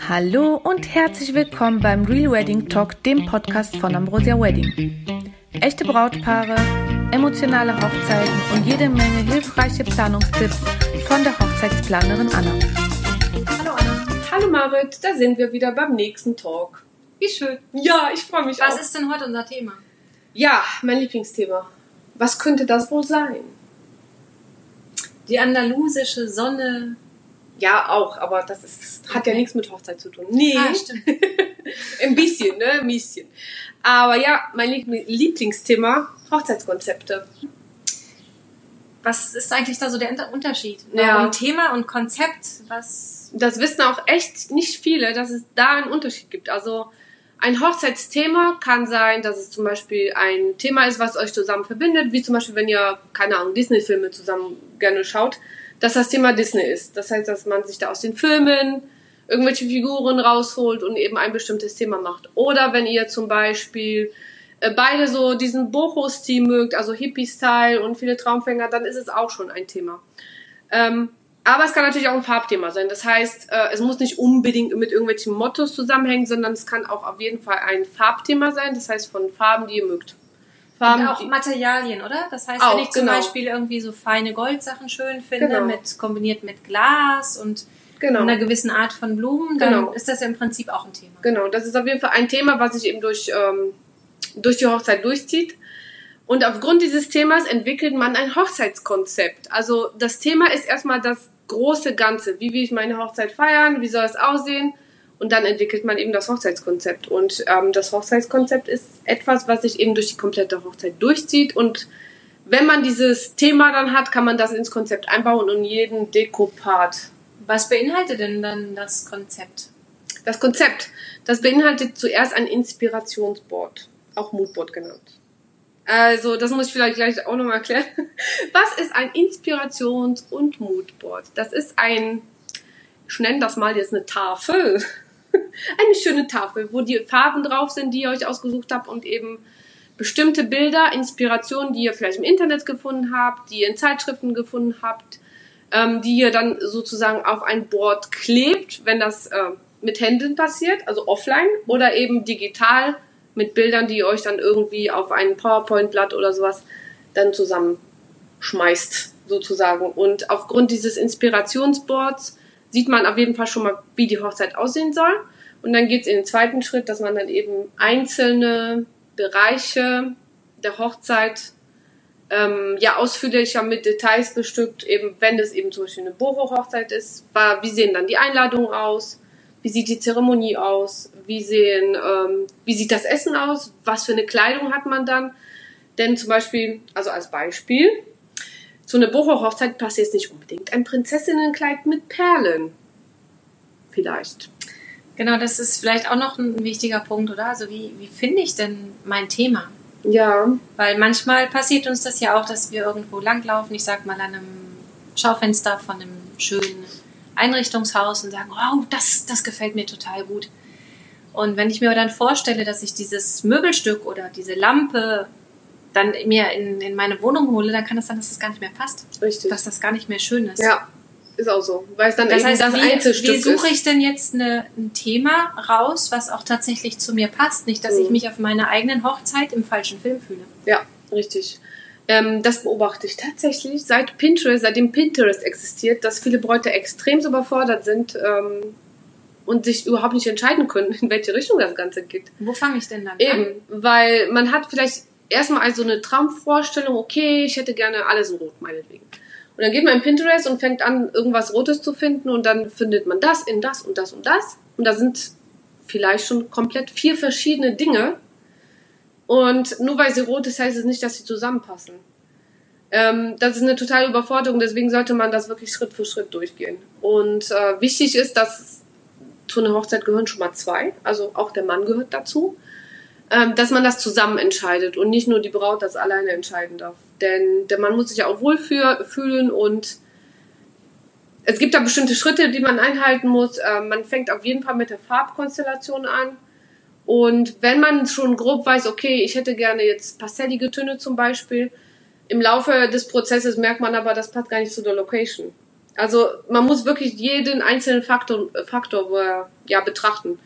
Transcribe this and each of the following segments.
Hallo und herzlich willkommen beim Real Wedding Talk, dem Podcast von Ambrosia Wedding. Echte Brautpaare, emotionale Hochzeiten und jede Menge hilfreiche Planungstipps von der Hochzeitsplanerin Anna. Hallo Anna. Hallo Marit, da sind wir wieder beim nächsten Talk. Wie schön. Ja, ich freue mich Was auch. ist denn heute unser Thema? Ja, mein Lieblingsthema. Was könnte das wohl sein? Die andalusische Sonne. Ja, auch, aber das ist, hat ja nichts mit Hochzeit zu tun. Nee, Ah, stimmt. ein bisschen, ne, ein bisschen. Aber ja, mein Liebl- Lieblingsthema, Hochzeitskonzepte. Was ist eigentlich da so der Unter- Unterschied? Ja. Warum Thema und Konzept? Was? Das wissen auch echt nicht viele, dass es da einen Unterschied gibt. Also ein Hochzeitsthema kann sein, dass es zum Beispiel ein Thema ist, was euch zusammen verbindet, wie zum Beispiel, wenn ihr, keine Ahnung, Disney-Filme zusammen gerne schaut, dass das Thema Disney ist. Das heißt, dass man sich da aus den Filmen irgendwelche Figuren rausholt und eben ein bestimmtes Thema macht. Oder wenn ihr zum Beispiel äh, beide so diesen Boho-Stil mögt, also Hippie-Style und viele Traumfänger, dann ist es auch schon ein Thema. Ähm, aber es kann natürlich auch ein Farbthema sein. Das heißt, äh, es muss nicht unbedingt mit irgendwelchen Mottos zusammenhängen, sondern es kann auch auf jeden Fall ein Farbthema sein. Das heißt, von Farben, die ihr mögt. Farben, Und auch Materialien, oder? Das heißt, Auch, wenn ich zum genau. Beispiel irgendwie so feine Goldsachen schön finde, Genau. mit, kombiniert mit Glas und genau. einer gewissen Art von Blumen, dann Genau. ist das ja im Prinzip auch ein Thema. Genau, das ist auf jeden Fall ein Thema, was sich eben durch, ähm, durch die Hochzeit durchzieht. Und aufgrund dieses Themas entwickelt man ein Hochzeitskonzept. Also das Thema ist erstmal das große Ganze. Wie will ich meine Hochzeit feiern? Wie soll es aussehen? Und dann entwickelt man eben das Hochzeitskonzept. Und ähm, das Hochzeitskonzept ist etwas, was sich eben durch die komplette Hochzeit durchzieht. Und wenn man dieses Thema dann hat, kann man das ins Konzept einbauen und jeden Dekopart Was beinhaltet denn dann das Konzept? Das Konzept, das beinhaltet zuerst ein Inspirationsboard, auch Moodboard genannt. Also, das muss ich vielleicht gleich auch nochmal erklären. Was ist ein Inspirations- und Moodboard? Das ist ein, ich nenne das mal jetzt eine Tafel. Eine schöne Tafel, wo die Farben drauf sind, die ihr euch ausgesucht habt und eben bestimmte Bilder, Inspirationen, die ihr vielleicht im Internet gefunden habt, die ihr in Zeitschriften gefunden habt, ähm, die ihr dann sozusagen auf ein Board klebt, wenn das äh, mit Händen passiert, also offline, oder eben digital mit Bildern, die ihr euch dann irgendwie auf ein PowerPoint-Blatt oder sowas dann zusammenschmeißt, sozusagen. Und aufgrund dieses Inspirationsboards sieht man auf jeden Fall schon mal, wie die Hochzeit aussehen soll. Und dann geht's in den zweiten Schritt, dass man dann eben einzelne Bereiche der Hochzeit ähm, ja ausführlicher mit Details bestückt, eben wenn es eben zum Beispiel eine Boho-Hochzeit ist, war, wie sehen dann die Einladungen aus, wie sieht die Zeremonie aus, wie sehen, ähm, wie sieht das Essen aus, was für eine Kleidung hat man dann, denn zum Beispiel, also als Beispiel, zu einer Boho-Hochzeit passt jetzt nicht unbedingt ein Prinzessinnenkleid mit Perlen, vielleicht. Genau, das ist vielleicht auch noch ein wichtiger Punkt, oder? Also wie, wie finde ich denn mein Thema? Ja, Weil manchmal passiert uns das ja auch, dass wir irgendwo langlaufen, ich sag mal an einem Schaufenster von einem schönen Einrichtungshaus und sagen, wow, das, das gefällt mir total gut. Und wenn ich mir dann vorstelle, dass ich dieses Möbelstück oder diese Lampe dann mir in, in meine Wohnung hole, dann kann es sein, dass das gar nicht mehr passt. richtig. Dass das gar nicht mehr schön ist. ja, ist auch so, weil es dann Das eben heißt, das wie, Einzelstück wie suche ich denn jetzt eine, ein Thema raus, was auch tatsächlich zu mir passt? Nicht, dass ich Mhm. mich auf meiner eigenen Hochzeit im falschen Film fühle. Ja, richtig. Ähm, das beobachte ich tatsächlich seit Pinterest, seitdem Pinterest existiert, dass viele Bräute extrem überfordert sind ähm, und sich überhaupt nicht entscheiden können, in welche Richtung das Ganze geht. Wo fange ich denn dann an? Eben, weil man hat vielleicht erstmal also eine Traumvorstellung, okay, ich hätte gerne alles in Rot, meinetwegen. Und dann geht man in Pinterest und fängt an, irgendwas Rotes zu finden und dann findet man das in das und das und das. Und da sind vielleicht schon komplett vier verschiedene Dinge. Und nur weil sie rot ist, heißt es nicht, dass sie zusammenpassen. Ähm, das ist eine totale Überforderung, deswegen sollte man das wirklich Schritt für Schritt durchgehen. Und äh, wichtig ist, dass zu einer Hochzeit gehören schon mal zwei, also auch der Mann gehört dazu ähm, dass man das zusammen entscheidet und nicht nur die Braut das alleine entscheiden darf. Denn der Mann muss sich ja auch wohlfühlen und es gibt da bestimmte Schritte, die man einhalten muss. Ähm, man fängt auf jeden Fall mit der Farbkonstellation an. Und wenn man schon grob weiß, okay, ich hätte gerne jetzt pastellige Töne zum Beispiel, im Laufe des Prozesses merkt man aber, das passt gar nicht zu der Location. Also man muss wirklich jeden einzelnen Faktor, Faktor ja, betrachten.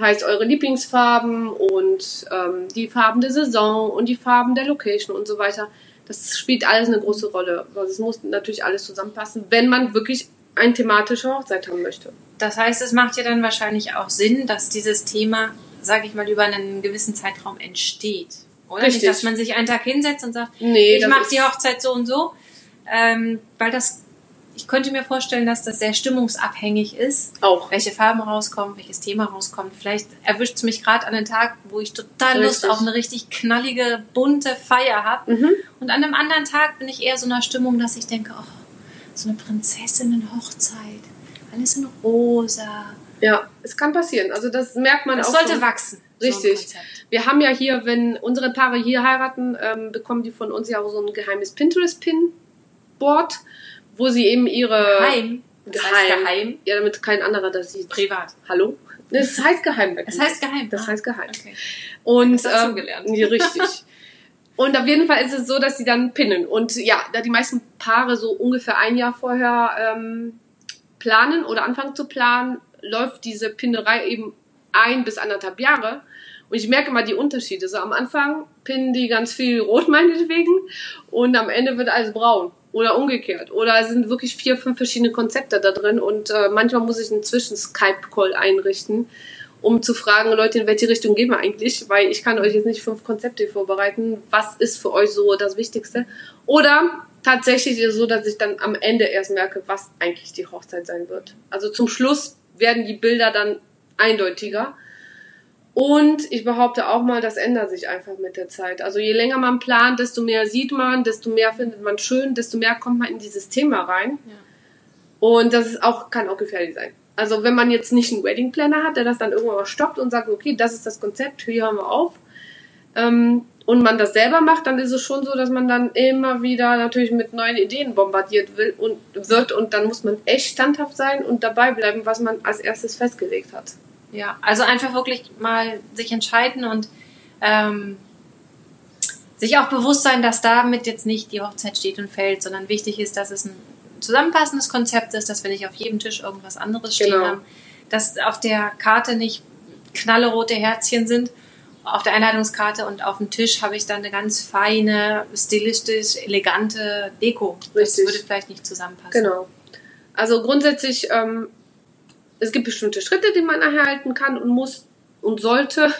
Heißt eure Lieblingsfarben und ähm, die Farben der Saison und die Farben der Location und so weiter. Das spielt alles eine große Rolle. Also es muss natürlich alles zusammenpassen, wenn man wirklich eine thematische Hochzeit haben möchte. Das heißt, es macht ja dann wahrscheinlich auch Sinn, dass dieses Thema, sage ich mal, über einen gewissen Zeitraum entsteht. Oder Richtig. nicht, dass man sich einen Tag hinsetzt und sagt, Nee, ich mache die Hochzeit so und so. Ähm, weil das, ich könnte mir vorstellen, dass das sehr stimmungsabhängig ist, Auch. welche Farben rauskommen, welches Thema rauskommt. Vielleicht erwischt es mich gerade an einem Tag, wo ich total Lust Richtig. auf eine richtig knallige, bunte Feier habe. Mhm. Und an einem anderen Tag bin ich eher so in einer Stimmung, dass ich denke, oh, so eine Prinzessinnen-Hochzeit, alles in rosa. Ja, es kann passieren. Also das merkt man Das auch. sollte schon. wachsen. So ein Richtig. Konzept. Wir haben ja hier, wenn unsere Paare hier heiraten, ähm, bekommen die von uns ja auch so ein geheimes Pinterest-Pin-Board, wo sie eben ihre... Geheim. Das heißt geheim. Ja, damit kein anderer das sieht. Privat. Hallo? Das heißt geheim. Das heißt geheim. Das ah. heißt geheim. Okay. Und Das ähm, gelernt. Ja, richtig. Und auf jeden Fall ist es so, dass sie dann pinnen. Und ja, da die meisten Paare so ungefähr ein Jahr vorher ähm, planen oder anfangen zu planen, läuft diese Pinnerei eben ein bis anderthalb Jahre. Und ich merke mal die Unterschiede. So am Anfang pinnen die ganz viel rot meinetwegen und am Ende wird alles braun. Oder umgekehrt. Oder es sind wirklich vier, fünf verschiedene Konzepte da drin und äh, manchmal muss ich inzwischen Skype-Call einrichten, um zu fragen, Leute, in welche Richtung gehen wir eigentlich? Weil ich kann euch jetzt nicht fünf Konzepte vorbereiten. Was ist für euch so das Wichtigste? Oder tatsächlich ist es so, dass ich dann am Ende erst merke, was eigentlich die Hochzeit sein wird. Also zum Schluss werden die Bilder dann eindeutiger. Und ich behaupte auch mal, das ändert sich einfach mit der Zeit. Also je länger man plant, desto mehr sieht man, desto mehr findet man schön, desto mehr kommt man in dieses Thema rein. Ja. Und das ist auch, kann auch gefährlich sein. Also wenn man jetzt nicht einen Wedding Planner hat, der das dann irgendwann mal stoppt und sagt, okay, das ist das Konzept, hier hören wir auf, ähm, und man das selber macht, dann ist es schon so, dass man dann immer wieder natürlich mit neuen Ideen bombardiert will und wird und dann muss man echt standhaft sein und dabei bleiben, was man als erstes festgelegt hat. Ja, also einfach wirklich mal sich entscheiden und ähm, sich auch bewusst sein, dass damit jetzt nicht die Hochzeit steht und fällt, sondern wichtig ist, dass es ein zusammenpassendes Konzept ist, dass wir nicht auf jedem Tisch irgendwas anderes stehen Genau. haben, dass auf der Karte nicht knallerote Herzchen sind auf der Einladungskarte und auf dem Tisch habe ich dann eine ganz feine, stilistisch elegante Deko. Das Richtig. würde vielleicht nicht zusammenpassen. Genau. Also grundsätzlich, ähm, es gibt bestimmte Schritte, die man erhalten kann und muss und sollte,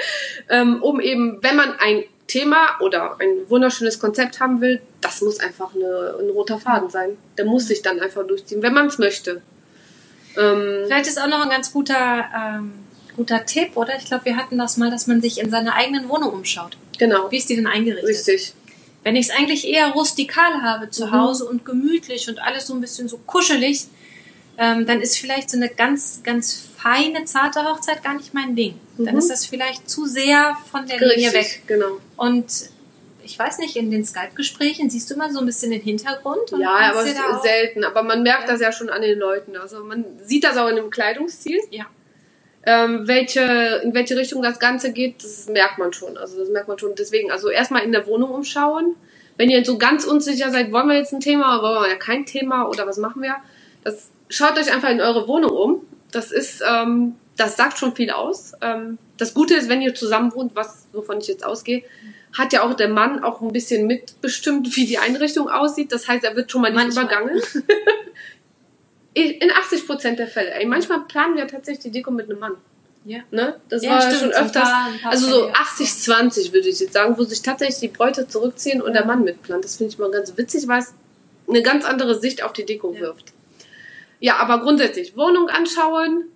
ähm, um eben, wenn man ein Thema oder ein wunderschönes Konzept haben will, das muss einfach eine, ein roter Faden sein. Der muss sich dann einfach durchziehen, wenn man es möchte. Ähm, Vielleicht ist auch noch ein ganz guter, ähm, guter Tipp, oder? Ich glaube, wir hatten das mal, dass man sich in seiner eigenen Wohnung umschaut. genau, Wie ist die denn eingerichtet? richtig. Wenn ich es eigentlich eher rustikal habe zu Mhm. Hause und gemütlich und alles so ein bisschen so kuschelig, ähm, dann ist vielleicht so eine ganz, ganz feine, zarte Hochzeit gar nicht mein Ding. Dann Mhm. ist das vielleicht zu sehr von der Linie weg. Richtig, genau. Und ich weiß nicht, in den Skype-Gesprächen siehst du immer so ein bisschen den Hintergrund. Und Ja, aber selten. Aber man merkt Ja. das ja schon an den Leuten. Also man sieht das auch in dem Kleidungsstil. Ja. Ähm, welche, in welche Richtung das Ganze geht, das merkt man schon. Also das merkt man schon. Deswegen, also erstmal in der Wohnung umschauen. Wenn ihr so ganz unsicher seid, wollen wir jetzt ein Thema oder wollen wir ja kein Thema oder was machen wir? Das schaut euch einfach in eure Wohnung um. Das ist, ähm, das sagt schon viel aus. Ähm, das Gute ist, wenn ihr zusammen wohnt, was wovon ich jetzt ausgehe, hat ja auch der Mann auch ein bisschen mitbestimmt, wie die Einrichtung aussieht. Das heißt, er wird schon mal nicht Manchmal. übergangen. In 80 Prozent der Fälle. Ey, manchmal planen wir tatsächlich die Deko mit einem Mann. Ja. Ne? Das Ja, war stimmt. schon öfters. paar- ein paar also so Fälle, ja. 80-20 würde ich jetzt sagen, wo sich tatsächlich die Bräute zurückziehen und der Mann mitplant. Das finde ich mal ganz witzig, weil es eine ganz andere Sicht auf die Deko Ja. wirft. Ja, aber grundsätzlich Wohnung anschauen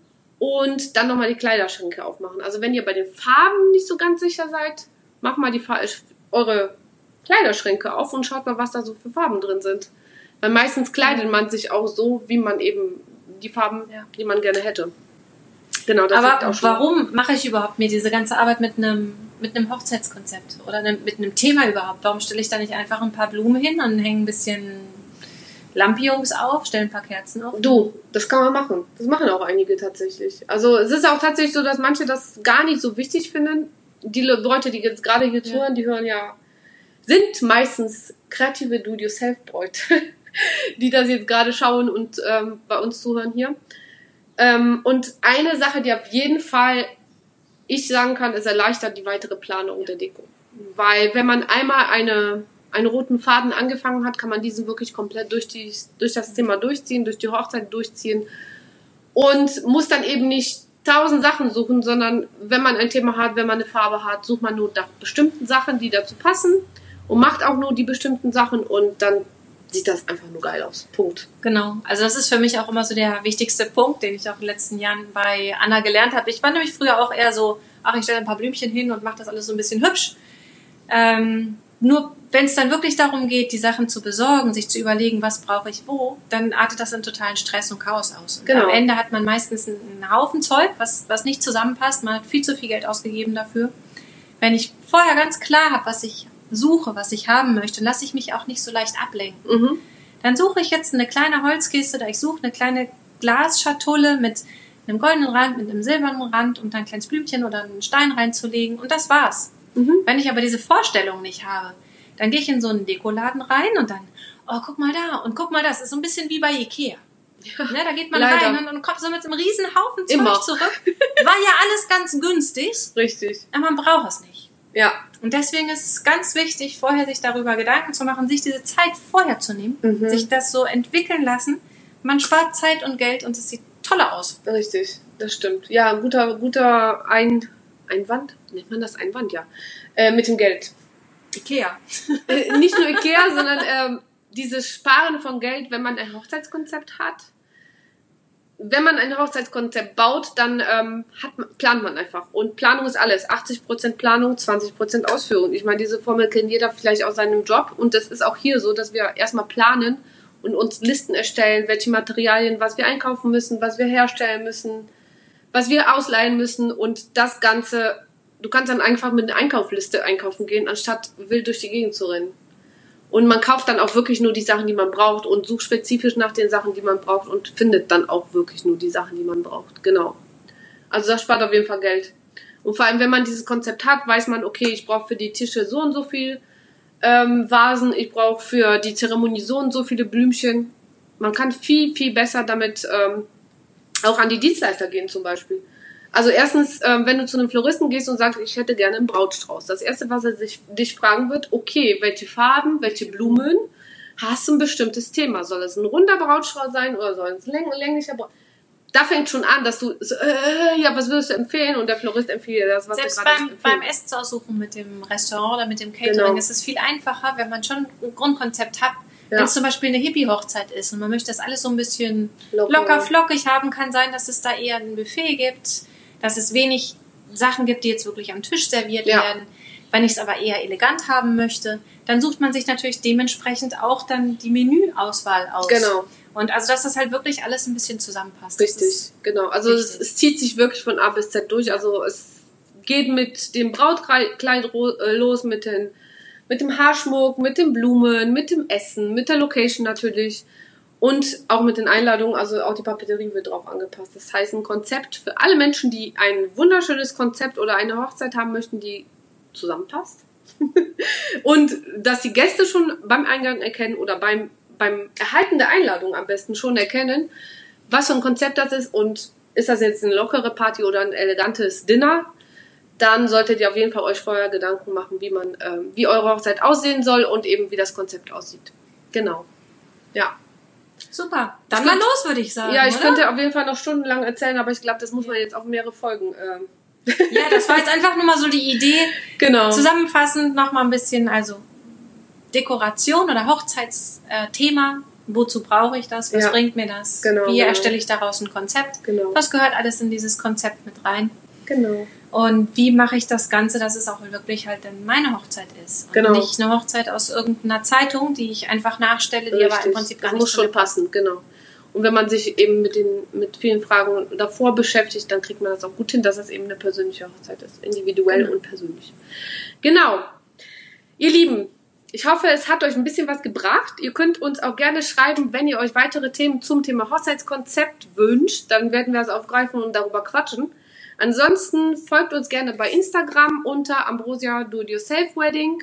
und dann nochmal die Kleiderschränke aufmachen. Also wenn ihr bei den Farben nicht so ganz sicher seid, macht mal die Fa eure Kleiderschränke auf und schaut mal, was da so für Farben drin sind. Weil meistens kleidet man sich auch so, wie man eben die Farben, Ja. die man gerne hätte. Genau, das Aber auch schon. warum mache ich überhaupt mir diese ganze Arbeit mit einem mit einem Hochzeitskonzept oder mit einem Thema überhaupt? Warum stelle ich da nicht einfach ein paar Blumen hin und hänge ein bisschen Lampions auf, stelle ein paar Kerzen auf? Du, das kann man machen. Das machen auch einige tatsächlich. Also es ist auch tatsächlich so, dass manche das gar nicht so wichtig finden. Die Le- Leute, die jetzt gerade hier Ja. zuhören, die hören ja, sind meistens kreative Do-it-yourself-Bräute. die das jetzt gerade schauen und ähm, bei uns zuhören hier. Ähm, und eine Sache, die auf jeden Fall ich sagen kann, es erleichtert die weitere Planung der Deko. Weil wenn man einmal eine, einen roten Faden angefangen hat, kann man diesen wirklich komplett durch, die, durch das Thema durchziehen, durch die Hochzeit durchziehen und muss dann eben nicht tausend Sachen suchen, sondern wenn man ein Thema hat, wenn man eine Farbe hat, sucht man nur nach bestimmten Sachen, die dazu passen und macht auch nur die bestimmten Sachen und dann sieht das einfach nur geil aus. Punkt. Genau. Also das ist für mich auch immer so der wichtigste Punkt, den ich auch in den letzten Jahren bei Anna gelernt habe. Ich war nämlich früher auch eher so, ach, ich stelle ein paar Blümchen hin und mache das alles so ein bisschen hübsch. Ähm, nur wenn es dann wirklich darum geht, die Sachen zu besorgen, sich zu überlegen, was brauche ich wo, dann artet das in totalen Stress und Chaos aus. Und Genau. am Ende hat man meistens einen Haufen Zeug, was, was nicht zusammenpasst. Man hat viel zu viel Geld ausgegeben dafür. Wenn ich vorher ganz klar habe, was ich suche, was ich haben möchte, lasse ich mich auch nicht so leicht ablenken. Mhm. Dann suche ich jetzt eine kleine Holzkiste oder ich suche eine kleine Glasschatulle mit einem goldenen Rand, mit einem silbernen Rand, um da ein kleines Blümchen oder einen Stein reinzulegen und das war's. Mhm. Wenn ich aber diese Vorstellung nicht habe, dann gehe ich in so einen Dekoladen rein und dann, oh, guck mal da und guck mal das. ist so ein bisschen wie bei Ikea. Ne, da geht man Leider. rein und, und kommt so mit einem riesen Haufen Zeug Immer. zurück. War ja alles ganz günstig, Richtig. aber man braucht es nicht. Ja. Und deswegen ist es ganz wichtig, vorher sich darüber Gedanken zu machen, sich diese Zeit vorher zu nehmen, Mhm. sich das so entwickeln lassen. Man spart Zeit und Geld und es sieht toller aus. Richtig, das stimmt. Ja, ein guter, guter Ein Einwand, nennt man das Einwand, ja. Äh, mit dem Geld. Ikea. Äh, nicht nur Ikea, sondern ähm, dieses Sparen von Geld, wenn man ein Hochzeitskonzept hat. Wenn man ein Hochzeitskonzept baut, dann ähm, hat, man- plant man einfach. Und Planung ist alles. 80% Planung, 20% Ausführung. Ich meine, diese Formel kennt jeder vielleicht aus seinem Job. Und das ist auch hier so, dass wir erstmal planen und uns Listen erstellen, welche Materialien, was wir einkaufen müssen, was wir herstellen müssen, was wir ausleihen müssen. Und das Ganze, du kannst dann einfach mit einer Einkaufliste einkaufen gehen, anstatt wild durch die Gegend zu rennen. Und man kauft dann auch wirklich nur die Sachen, die man braucht und sucht spezifisch nach den Sachen, die man braucht und findet dann auch wirklich nur die Sachen, die man braucht. Genau. Also das spart auf jeden Fall Geld. Und vor allem, wenn man dieses Konzept hat, weiß man, okay, ich brauche für die Tische so und so viel ähm, Vasen, ich brauche für die Zeremonie so und so viele Blümchen. Man kann viel, viel besser damit ähm, auch an die Dienstleister gehen zum Beispiel. Also erstens, ähm, wenn du zu einem Floristen gehst und sagst, ich hätte gerne einen Brautstrauß. Das erste, was er sich, dich fragen wird, okay, welche Farben, welche Blumen, hast du ein bestimmtes Thema? Soll es ein runder Brautstrauß sein oder soll es ein läng länglicher Brautstrauß? Da fängt schon an, dass du, so, äh, ja, was würdest du empfehlen? Und der Florist empfiehlt dir das, was Selbst du gerade beim, beim Essensaussuchen mit dem Restaurant oder mit dem Catering Genau. ist es viel einfacher, wenn man schon ein Grundkonzept hat. Ja. Wenn es zum Beispiel eine Hippie-Hochzeit ist und man möchte das alles so ein bisschen Locker. locker, flockig haben, kann sein, dass es da eher ein Buffet gibt, dass es wenig Sachen gibt, die jetzt wirklich am Tisch serviert Ja. werden. Wenn ich es aber eher elegant haben möchte, dann sucht man sich natürlich dementsprechend auch dann die Menüauswahl aus. Genau. Und also, dass das halt wirklich alles ein bisschen zusammenpasst. Richtig, genau. Also es, es zieht sich wirklich von A bis Z durch. Also es geht mit dem Brautkleid äh, los, mit, den, mit dem Haarschmuck, mit den Blumen, mit dem Essen, mit der Location natürlich und auch mit den Einladungen. Also auch die Papeterie wird drauf angepasst. Das heißt, ein Konzept für alle Menschen, die ein wunderschönes Konzept oder eine Hochzeit haben möchten, die zusammenpasst. und dass die Gäste schon beim Eingang erkennen oder beim, beim Erhalten der Einladung am besten schon erkennen, was für ein Konzept das ist und ist das jetzt eine lockere Party oder ein elegantes Dinner, dann solltet ihr auf jeden Fall euch vorher Gedanken machen, wie man, ähm, wie eure Hochzeit aussehen soll und eben wie das Konzept aussieht. Genau. Ja. Super. Dann mal los, würde ich sagen. Ja, ich oder? könnte auf jeden Fall noch stundenlang erzählen, aber ich glaube, das muss man jetzt auf mehrere Folgen. Ähm, Ja, das war jetzt einfach nur mal so die Idee. genau. Zusammenfassend noch mal ein bisschen, also Dekoration oder Hochzeitsthema. Wozu brauche ich das? Was Ja. bringt mir das? Genau, Wie genau. erstelle ich daraus ein Konzept? Genau. Was gehört alles in dieses Konzept mit rein? Genau. Und wie mache ich das Ganze, dass es auch wirklich halt dann meine Hochzeit ist? Und Genau. nicht eine Hochzeit aus irgendeiner Zeitung, die ich einfach nachstelle, die aber im Richtig. Prinzip gar das nicht muss schon passen, genau. Und wenn man sich eben mit den mit vielen Fragen davor beschäftigt, dann kriegt man das auch gut hin, dass es eben eine persönliche Hochzeit ist, individuell Genau. und persönlich. Genau. Ihr Lieben, ich hoffe, es hat euch ein bisschen was gebracht. Ihr könnt uns auch gerne schreiben, wenn ihr euch weitere Themen zum Thema Hochzeitskonzept wünscht, dann werden wir das aufgreifen und darüber quatschen. Ansonsten folgt uns gerne bei Instagram unter Ambrosia Do It Yourself Wedding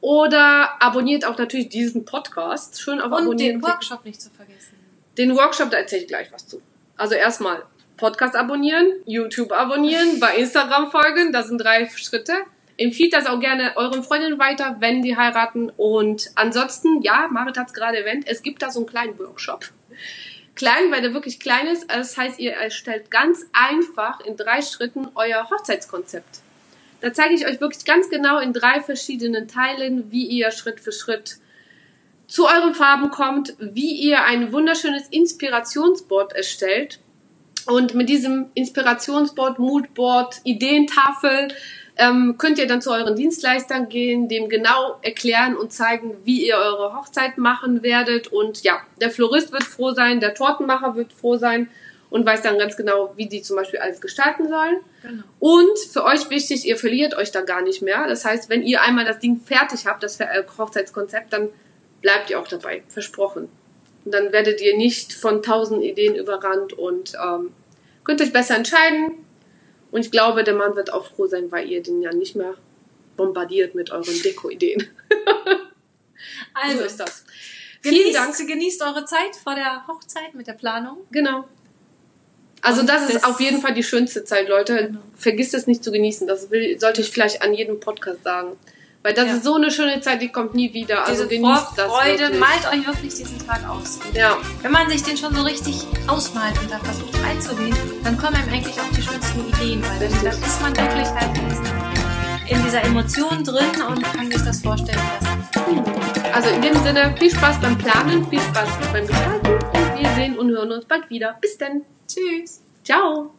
Oder abonniert auch natürlich diesen Podcast. Schön auf Und Abonnieren. den. Workshop nicht zu vergessen. Den Workshop, da erzähle ich gleich was zu. Also erstmal Podcast abonnieren, YouTube abonnieren, bei Instagram folgen, das sind drei Schritte. Empfiehlt das auch gerne euren Freundinnen weiter, wenn die heiraten. Und ansonsten, ja, Marit hat es gerade erwähnt, es gibt da so einen kleinen Workshop. Klein, weil der wirklich klein ist. Das heißt, ihr erstellt ganz einfach in drei Schritten euer Hochzeitskonzept. Da zeige ich euch wirklich ganz genau in drei verschiedenen Teilen, wie ihr Schritt für Schritt zu euren Farben kommt, wie ihr ein wunderschönes Inspirationsboard erstellt. Und mit diesem Inspirationsboard, Moodboard, Ideentafel ähm, könnt ihr dann zu euren Dienstleistern gehen, dem genau erklären und zeigen, wie ihr eure Hochzeit machen werdet. Und ja, der Florist wird froh sein, der Tortenmacher wird froh sein und weiß dann ganz genau, wie die zum Beispiel alles gestalten sollen. Genau. Und für euch wichtig, ihr verliert euch da gar nicht mehr. Das heißt, wenn ihr einmal das Ding fertig habt, das äh, Hochzeitskonzept, dann bleibt ihr auch dabei, versprochen. Und dann werdet ihr nicht von tausend Ideen überrannt und ähm, könnt euch besser entscheiden. Und ich glaube, der Mann wird auch froh sein, weil ihr den ja nicht mehr bombardiert mit euren Deko-Ideen. Also, so ist das. Vielen genießt, Dank. genießt eure Zeit vor der Hochzeit mit der Planung. Genau. Also Und das ist auf jeden Fall die schönste Zeit, Leute. Genau. Vergisst es nicht zu genießen. Das will, sollte ich vielleicht an jedem Podcast sagen. Weil das Ja. ist so eine schöne Zeit, die kommt nie wieder. Also Diese genießt das wirklich. malt euch wirklich diesen Tag aus. Ja, Wenn man sich den schon so richtig ausmalt und da versucht reinzugehen, dann kommen einem eigentlich auch die schönsten Ideen, weil dann, dann ist man wirklich halt in, diesen, in dieser Emotion drin und kann sich das vorstellen lassen. also in dem Sinne, viel Spaß beim Planen, viel Spaß beim Gestalten und wir sehen und hören uns bald wieder. Bis dann. Tschüss! Ciao.